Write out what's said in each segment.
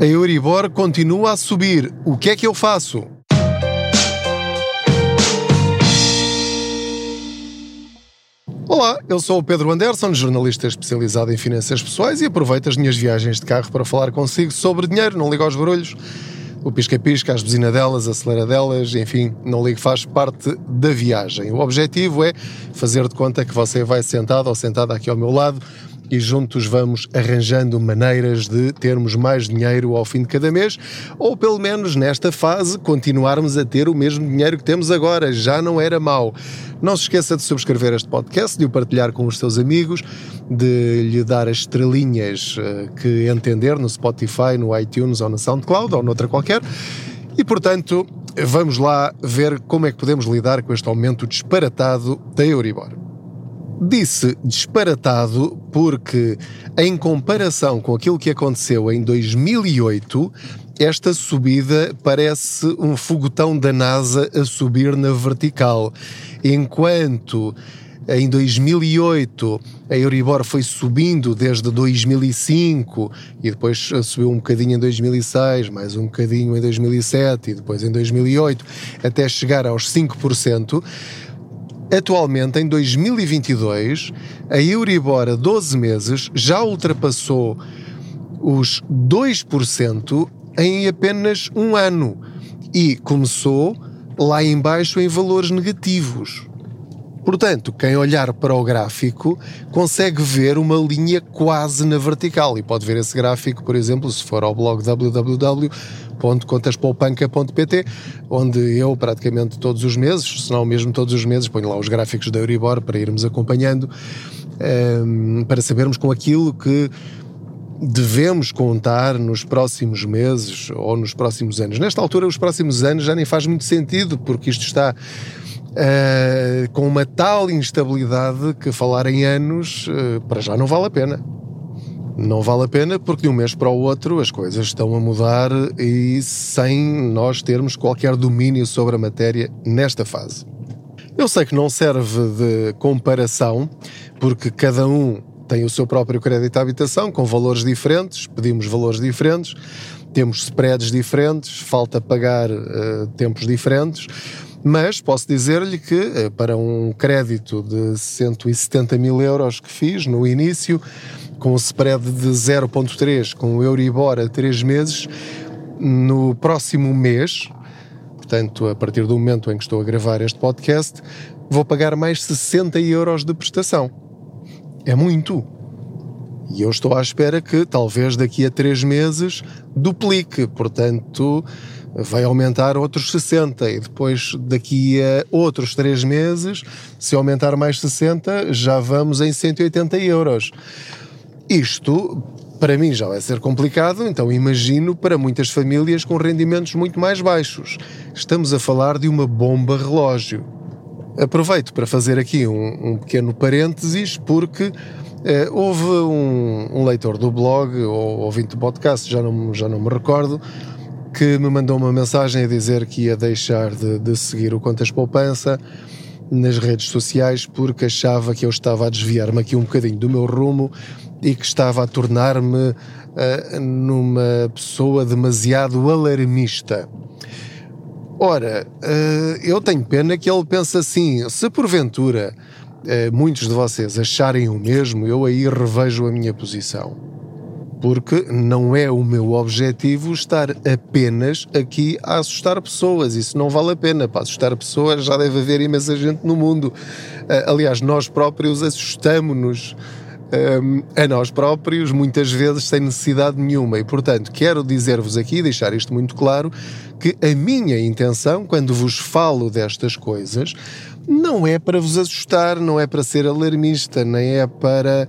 A Euribor continua a subir. O que é que eu faço? Olá, eu sou o Pedro Anderson, jornalista especializado em finanças pessoais e aproveito as minhas viagens de carro para falar consigo sobre dinheiro, não ligo aos barulhos. O pisca-pisca, as buzinadelas, aceleradelas, enfim, não ligo, faz parte da viagem. O objetivo é fazer de conta que você vai sentado ou sentada aqui ao meu lado e juntos vamos arranjando maneiras de termos mais dinheiro ao fim de cada mês, ou pelo menos nesta fase continuarmos a ter o mesmo dinheiro que temos agora. Já não era mau. Não se esqueça de subscrever este podcast, de o partilhar com os seus amigos, de lhe dar as estrelinhas eh, que entender no Spotify, no iTunes ou no SoundCloud ou noutra qualquer. E portanto, vamos lá ver como é que podemos lidar com este aumento disparatado da Euribor. Disse disparatado porque, em comparação com aquilo que aconteceu em 2008, esta subida parece um foguetão da NASA a subir na vertical. Enquanto em 2008 a Euribor foi subindo desde 2005 e depois subiu um bocadinho em 2006, mais um bocadinho em 2007 e depois em 2008, até chegar aos 5%. Atualmente, em 2022, a Euribor a 12 meses já ultrapassou os 2% em apenas um ano e começou lá embaixo em valores negativos. Portanto, quem olhar para o gráfico consegue ver uma linha quase na vertical e pode ver esse gráfico, por exemplo, se for ao blog www.contaspoupanca.pt, onde eu praticamente todos os meses, se não mesmo todos os meses, ponho lá os gráficos da Euribor para irmos acompanhando, um, ehm, para sabermos com aquilo que devemos contar nos próximos meses ou nos próximos anos. Nesta altura, os próximos anos já nem faz muito sentido, porque isto está uh, com uma tal instabilidade que falar em anos uh, para já não vale a pena. Não vale a pena porque de um mês para o outro as coisas estão a mudar e sem nós termos qualquer domínio sobre a matéria nesta fase. Eu sei que não serve de comparação, porque cada um tem o seu próprio crédito à habitação com valores diferentes, pedimos valores diferentes, temos spreads diferentes, falta pagar uh, tempos diferentes. Mas posso dizer-lhe que eh, para um crédito de 170 mil euros que fiz no início, com o spread de 0.3, com o Euribor a 3 meses, no próximo mês, portanto, a partir do momento em que estou a gravar este podcast, vou pagar mais 60 euros de prestação. É muito. E eu estou à espera que talvez daqui a 3 meses duplique. Portanto, vai aumentar outros 60 e depois daqui a outros 3 meses, se aumentar mais 60, já vamos em 180 euros. Isto para mim já vai ser complicado, então imagino para muitas famílias com rendimentos muito mais baixos. Estamos a falar de uma bomba relógio. Aproveito para fazer aqui um, um pequeno parênteses, porque eh, houve um, um, leitor do blog ou ouvinte do podcast, já não, já não me recordo, que me mandou uma mensagem a dizer que ia deixar de, de seguir o Contas Poupança nas redes sociais porque achava que eu estava a desviar-me aqui um bocadinho do meu rumo e que estava a tornar-me uh, numa pessoa demasiado alarmista. Ora, uh, eu tenho pena que ele pense assim. Se porventura uh, muitos de vocês acharem o mesmo, eu aí revejo a minha posição porque não é o meu objetivo estar apenas aqui a assustar pessoas. Isso não vale a pena. Para assustar pessoas já deve haver imensa gente no mundo. Uh, aliás, nós próprios assustamos-nos um, a nós próprios, muitas vezes sem necessidade nenhuma. E, portanto, quero dizer-vos aqui, deixar isto muito claro, que a minha intenção, quando vos falo destas coisas, não é para vos assustar, não é para ser alarmista, nem é para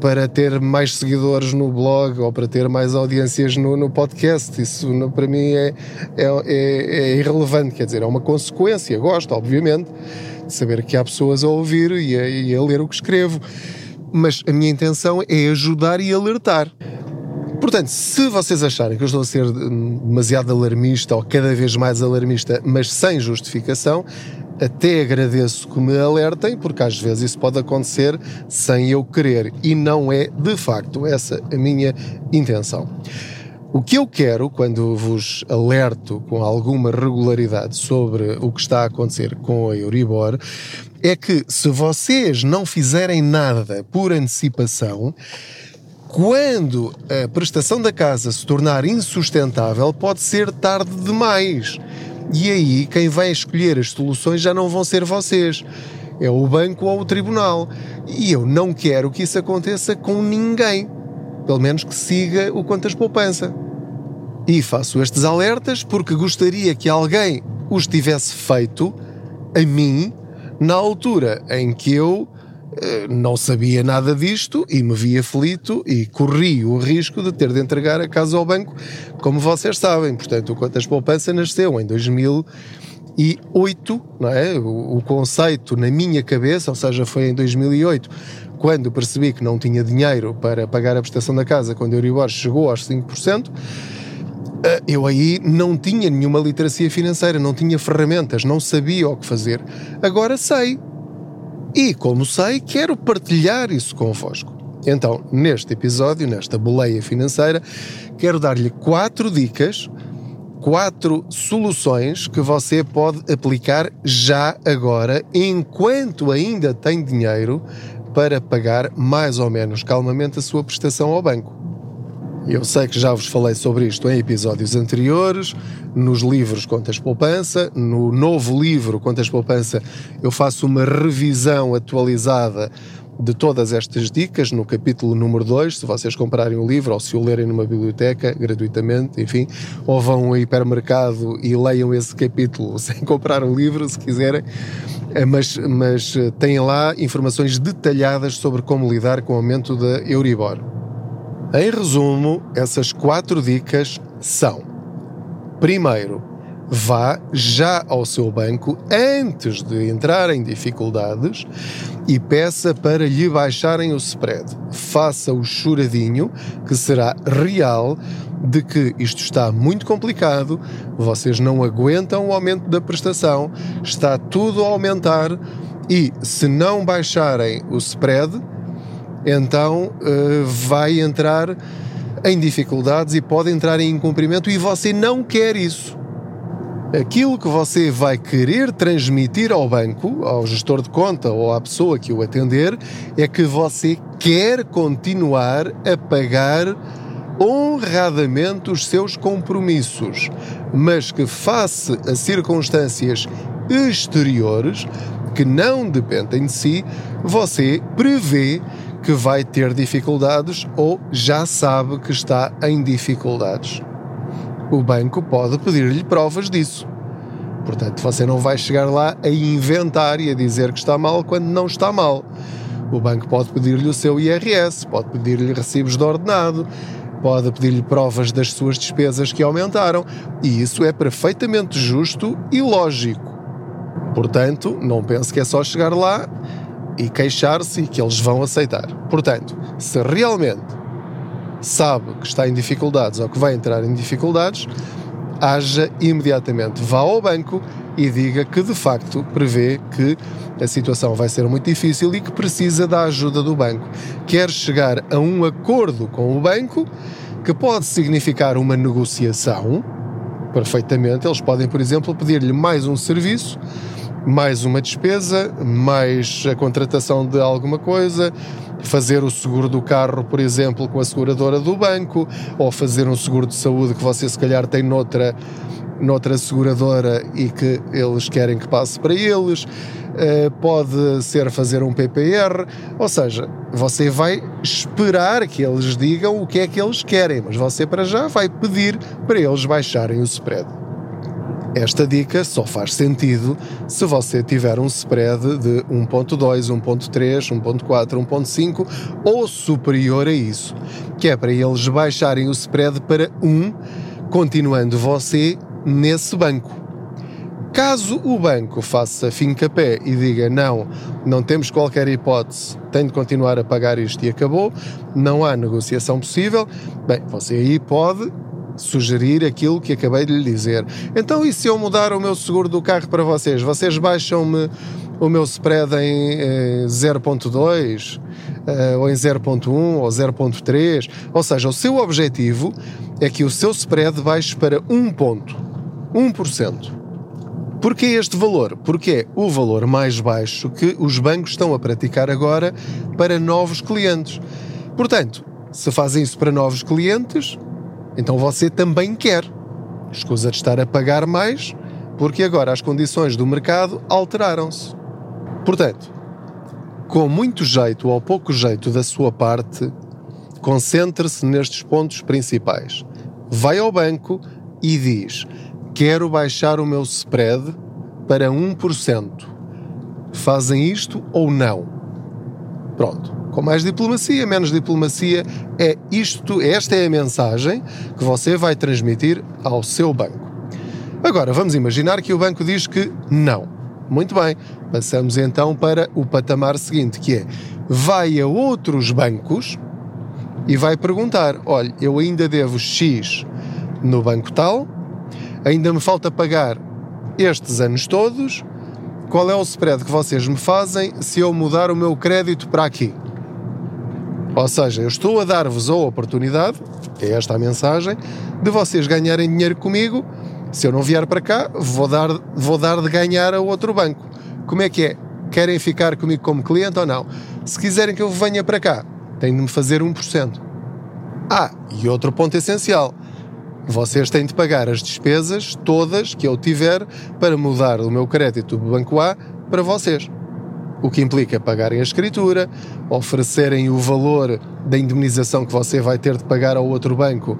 para ter mais seguidores no blog ou para ter mais audiências no, no podcast. Isso para mim é, é, é, é, irrelevante, quer dizer, é uma consequência. Gosto, obviamente, de saber que há pessoas a ouvir e a, e a ler o que escrevo. Mas a minha intenção é ajudar e alertar. Portanto, se vocês acharem que eu estou a ser demasiado alarmista ou cada vez mais alarmista, mas sem justificação, até agradeço que me alertem, porque às vezes isso pode acontecer sem eu querer e não é de facto essa a minha intenção. O que eu quero, quando vos alerto com alguma regularidade sobre o que está a acontecer com a Euribor, é que se vocês não fizerem nada por antecipação, quando a prestação da casa se tornar insustentável, pode ser tarde demais. E aí, quem vai escolher as soluções já não vão ser vocês. É o banco ou o tribunal. E eu não quero que isso aconteça com ninguém. Pelo menos que siga o Contas Poupança. E faço estes alertas porque gostaria que alguém os tivesse feito a mim na altura em que eu não sabia nada disto e me vi aflito e corri o risco de ter de entregar a casa ao banco, como vocês sabem. Portanto, o Contas Poupança nasceu em 2008, não é? O, o conceito na minha cabeça, ou seja, foi em 2008, quando percebi que não tinha dinheiro para pagar a prestação da casa quando o Euribor chegou aos 5%, eh, eu aí não tinha nenhuma literacia financeira, não tinha ferramentas, não sabia o que fazer. Agora sei. E como sei, quero partilhar isso convosco. Então, neste episódio, nesta boleia financeira, quero dar-lhe quatro dicas, quatro soluções que você pode aplicar já agora, enquanto ainda tem dinheiro para pagar mais ou menos calmamente a sua prestação ao banco. Eu sei que já vos falei sobre isto em episódios anteriores, nos livros Contas Poupança, no novo livro Contas Poupança eu faço uma revisão atualizada de todas estas dicas no capítulo número 2, se vocês comprarem o livro ou se o lerem numa biblioteca gratuitamente, enfim, ou vão ao hipermercado e leiam esse capítulo sem comprar o livro, se quiserem, eh, mas, mas eh, têm lá informações detalhadas sobre como lidar com o aumento da Euribor. Em resumo, essas quatro dicas são: primeiro, vá já ao seu banco antes de entrar em dificuldades e peça para lhe baixarem o spread. Faça o choradinho, que será real, de que isto está muito complicado, vocês não aguentam o aumento da prestação, está tudo a aumentar e se não baixarem o spread, então uh, vai entrar em dificuldades e pode entrar em incumprimento e você não quer isso. Aquilo que você vai querer transmitir ao banco, ao gestor de conta ou à pessoa que o atender, é que você quer continuar a pagar honradamente os seus compromissos, mas que, face a circunstâncias exteriores que não dependem de si, você prevê que vai ter dificuldades ou já sabe que está em dificuldades. O banco pode pedir-lhe provas disso. Portanto, você não vai chegar lá a inventar e a dizer que está mal quando não está mal. O banco pode pedir-lhe o seu IRS, pode pedir-lhe recibos de ordenado, pode pedir-lhe provas das suas despesas que aumentaram, e isso é perfeitamente justo e lógico. Portanto, não pense que é só chegar lá e queixar-se que eles vão aceitar. Portanto, se realmente sabe que está em dificuldades ou que vai entrar em dificuldades, haja imediatamente, vá ao banco e diga que de facto prevê que a situação vai ser muito difícil e que precisa da ajuda do banco. Quer chegar a um acordo com o banco, que pode significar uma negociação, perfeitamente. Eles podem, por exemplo, pedir-lhe mais um serviço mais uma despesa, mais a contratação de alguma coisa, fazer o seguro do carro, por exemplo, com a seguradora do banco, ou fazer um seguro de saúde que você se calhar tem noutra, noutra seguradora e que eles querem que passe para eles. Uh, pode ser fazer um PPR, ou seja, você vai esperar que eles digam o que é que eles querem, mas você para já vai pedir para eles baixarem o spread. Esta dica só faz sentido se você tiver um spread de 1.2, 1.3, 1.4, 1.5 ou superior a isso, que é para eles baixarem o spread para 1, continuando você nesse banco. Caso o banco faça fim-capé e diga não, não temos qualquer hipótese, tem de continuar a pagar isto e acabou, não há negociação possível, bem, você aí pode sugerir aquilo que acabei de lhe dizer. Então, e se eu mudar o meu seguro do carro para vocês? Vocês baixam-me o meu spread em, em 0.2 uh, ou em 0.1 ou 0.3. Ou seja, o seu objetivo é que o seu spread baixe para 1 ponto, 1%. Porquê este valor? Porque é o valor mais baixo que os bancos estão a praticar agora para novos clientes. Portanto, se fazem isso para novos clientes, então você também quer. Escusa de estar a pagar mais, porque agora as condições do mercado alteraram-se. Portanto, com muito jeito ou pouco jeito da sua parte, concentre-se nestes pontos principais. Vai ao banco e diz: Quero baixar o meu spread para 1%. Fazem isto ou não? Pronto. Com mais diplomacia, menos diplomacia, é isto, esta é a mensagem que você vai transmitir ao seu banco. Agora, vamos imaginar que o banco diz que não. Muito bem, passamos então para o patamar seguinte, que é vai a outros bancos e vai perguntar: olha, eu ainda devo X no banco tal, ainda me falta pagar estes anos todos, qual é o spread que vocês me fazem se eu mudar o meu crédito para aqui? Ou seja, eu estou a dar-vos a oportunidade, é esta a mensagem, de vocês ganharem dinheiro comigo se eu não vier para cá, vou dar, vou dar de ganhar a outro banco. Como é que é? Querem ficar comigo como cliente ou não? Se quiserem que eu venha para cá, têm de me fazer 1%. Ah, e outro ponto essencial. Vocês têm de pagar as despesas todas que eu tiver para mudar o meu crédito do banco A para vocês. O que implica pagarem a escritura, oferecerem o valor da indemnização que você vai ter de pagar ao outro banco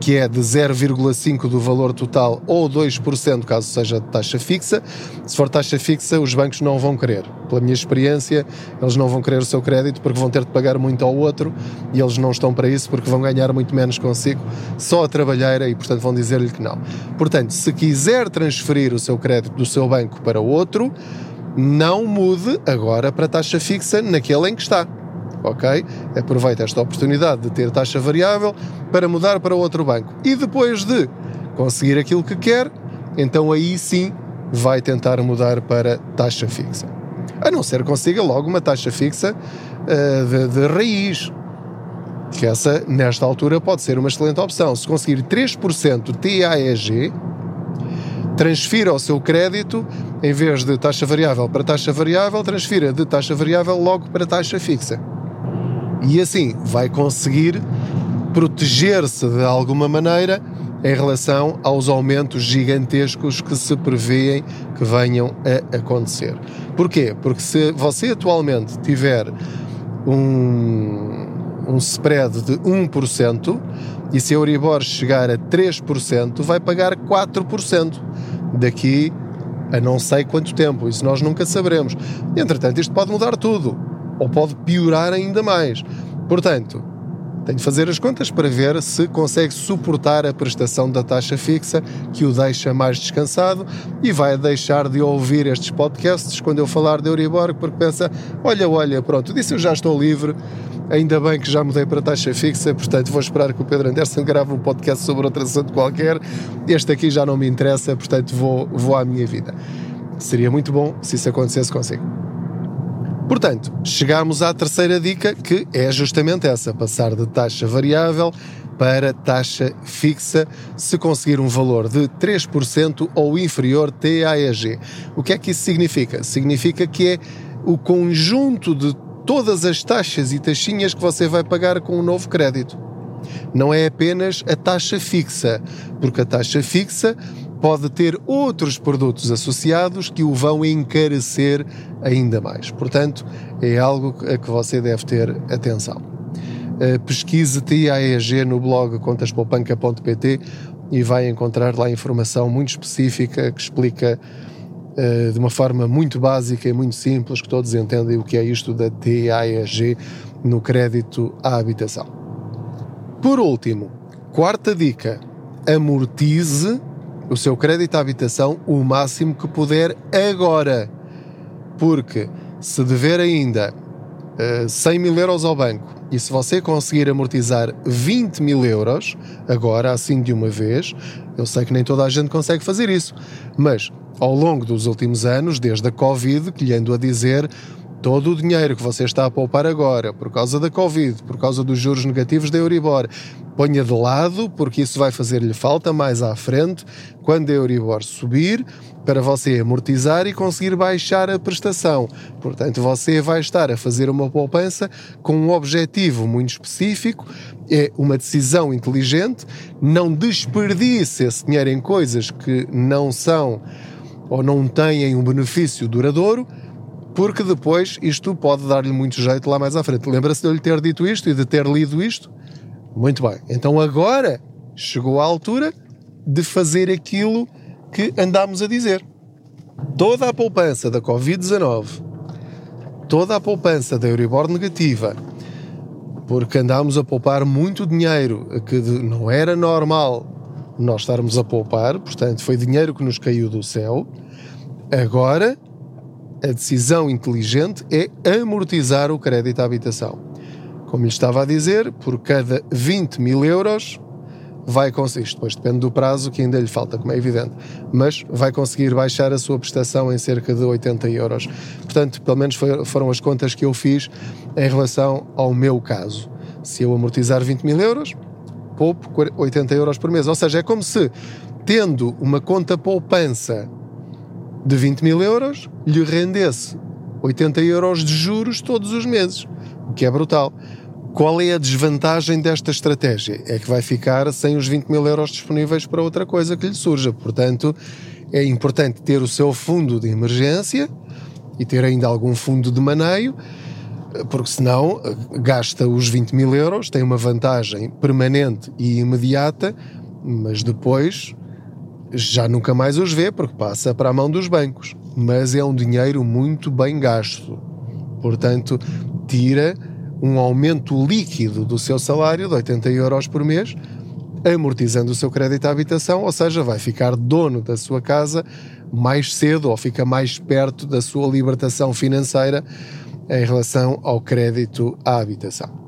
que é de 0,5% do valor total ou 2% caso seja de taxa fixa. Se for taxa fixa, os bancos não vão querer. Pela minha experiência, eles não vão querer o seu crédito porque vão ter de pagar muito ao outro e eles não estão para isso porque vão ganhar muito menos consigo só a trabalheira e, portanto, vão dizer-lhe que não. Portanto, se quiser transferir o seu crédito do seu banco para outro, não mude agora para taxa fixa naquele em que está ok? Aproveita esta oportunidade de ter taxa variável para mudar para outro banco. E depois de conseguir aquilo que quer, então aí sim vai tentar mudar para taxa fixa. A não ser que consiga logo uma taxa fixa uh, de, de raiz, que essa, nesta altura, pode ser uma excelente opção. Se conseguir 3% TAEG, transfira o seu crédito, em vez de taxa variável para taxa variável, transfira de taxa variável logo para taxa fixa e assim vai conseguir proteger-se de alguma maneira em relação aos aumentos gigantescos que se prevêem que venham a acontecer. Porquê? Porque se você atualmente tiver um, um spread de 1% e se a Euribor chegar a 3%, vai pagar 4% daqui a não sei quanto tempo. Isso nós nunca saberemos. Entretanto, isto pode mudar tudo ou pode piorar ainda mais. Portanto, tem de fazer as contas para ver se consegue suportar a prestação da taxa fixa que o deixa mais descansado e vai deixar de ouvir estes podcasts quando eu falar de Euribor, porque pensa: olha, olha, pronto, disse eu já estou livre, ainda bem que já mudei para taxa fixa, portanto vou esperar que o Pedro Anderson grave um podcast sobre outro assunto qualquer. Este aqui já não me interessa, portanto vou, vou à minha vida. Seria muito bom se isso acontecesse consigo. Portanto, chegamos à terceira dica, que é justamente essa: passar de taxa variável para taxa fixa se conseguir um valor de 3% ou inferior TAEG. O que é que isso significa? Significa que é o conjunto de todas as taxas e taxinhas que você vai pagar com o um novo crédito. Não é apenas a taxa fixa, porque a taxa fixa pode ter outros produtos associados que o vão encarecer ainda mais. Portanto, é algo a que você deve ter atenção. Uh, pesquise TAEG no blog contaspoupanca.pt e vai encontrar lá informação muito específica que explica uh, de uma forma muito básica e muito simples que todos entendem o que é isto da TAEG no crédito à habitação. Por último, quarta dica: amortize o seu crédito à habitação o máximo que puder agora. Porque se dever ainda uh, eh, 100 mil euros ao banco e se você conseguir amortizar 20 mil euros, agora assim de uma vez, eu sei que nem toda a gente consegue fazer isso, mas ao longo dos últimos anos, desde a Covid, que lhe ando a dizer todo o dinheiro que você está a poupar agora, por causa da Covid, por causa dos juros negativos da Euribor, ponha de lado, porque isso vai fazer-lhe falta mais à frente, quando a Euribor subir, para você amortizar e conseguir baixar a prestação. Portanto, você vai estar a fazer uma poupança com um objetivo muito específico, é uma decisão inteligente, não desperdice esse dinheiro em coisas que não são ou não têm um benefício duradouro, porque depois isto pode dar-lhe muito jeito lá mais à frente. Lembra-se de eu lhe ter dito isto e de ter lido isto? Muito bem. Então agora chegou a altura de fazer aquilo que andámos a dizer. Toda a poupança da Covid-19, toda a poupança da Euribor negativa, porque andámos a poupar muito dinheiro que não era normal nós estarmos a poupar, portanto, foi dinheiro que nos caiu do céu. Agora, a decisão inteligente é amortizar o crédito à habitação. Como lhe estava a dizer, por cada 20 mil euros vai conseguir, depois depende do prazo que ainda lhe falta, como é evidente, mas vai conseguir baixar a sua prestação em cerca de 80 euros. Portanto, pelo menos foram as contas que eu fiz em relação ao meu caso. Se eu amortizar 20 mil euros, poupo 80 euros por mês. Ou seja, é como se, tendo uma conta poupança de 20 mil euros, lhe rendesse 80 euros de juros todos os meses, o que é brutal. Qual é a desvantagem desta estratégia? É que vai ficar sem os 20 mil euros disponíveis para outra coisa que lhe surja. Portanto, é importante ter o seu fundo de emergência e ter ainda algum fundo de maneio porque senão eh, gasta os 20 mil euros, tem uma vantagem permanente e imediata, mas depois já nunca mais os vê porque passa para a mão dos bancos. Mas é um dinheiro muito bem gasto. Portanto, tira um aumento líquido do seu salário de 80 euros por mês, amortizando o seu crédito à habitação, ou seja, vai ficar dono da sua casa mais cedo ou fica mais perto da sua libertação financeira em relação ao crédito à habitação.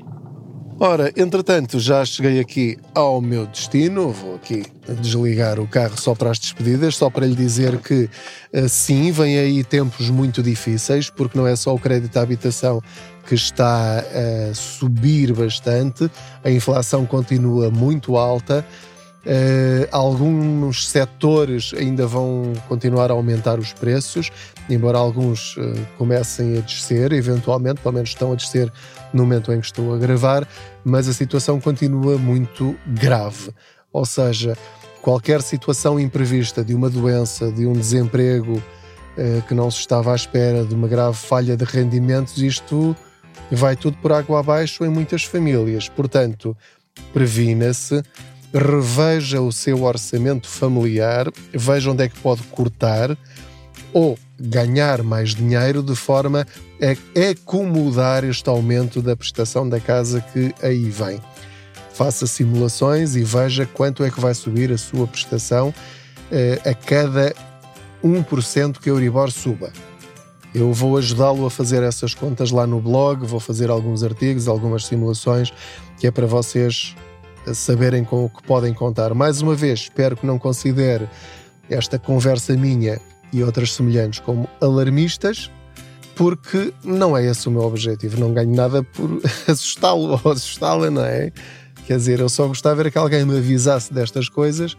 Ora, entretanto, já cheguei aqui ao meu destino. Vou aqui desligar o carro só para as despedidas, só para lhe dizer que eh, sim, vem aí tempos muito difíceis, porque não é só o crédito à habitação que está a subir bastante, a inflação continua muito alta. Uh, alguns setores ainda vão continuar a aumentar os preços, embora alguns uh, comecem a descer, eventualmente, pelo menos estão a descer no momento em que estou a gravar, mas a situação continua muito grave. Ou seja, qualquer situação imprevista de uma doença, de um desemprego uh, que não se estava à espera, de uma grave falha de rendimentos, isto vai tudo por água abaixo em muitas famílias. Portanto, previna-se reveja o seu orçamento familiar, veja onde é que pode cortar ou ganhar mais dinheiro de forma a acomodar este aumento da prestação da casa que aí vem. Faça simulações e veja quanto é que vai subir a sua prestação eh, a cada 1% que a Euribor suba. Eu vou ajudá-lo a fazer essas contas lá no blog, vou fazer alguns artigos, algumas simulações, que é para vocês saberem com o que podem contar. Mais uma vez, espero que não considere esta conversa minha e outras semelhantes como alarmistas, porque não é esse o meu objetivo. Não ganho nada por assustá-lo ou assustá-la, não é? Quer dizer, eu só gostava era que alguém me avisasse destas coisas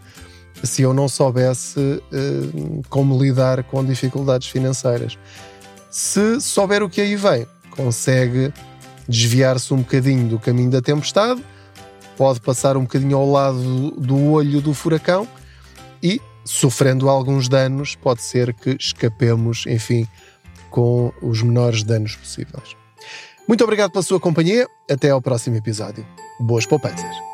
se eu não soubesse uh, como lidar com dificuldades financeiras. Se souber o que aí vem, consegue desviar-se um bocadinho do caminho da tempestade pode passar um bocadinho ao lado do olho do furacão e, sofrendo alguns danos, pode ser que escapemos, enfim, com os menores danos possíveis. Muito obrigado pela sua companhia. Até ao próximo episódio. Boas poupanças.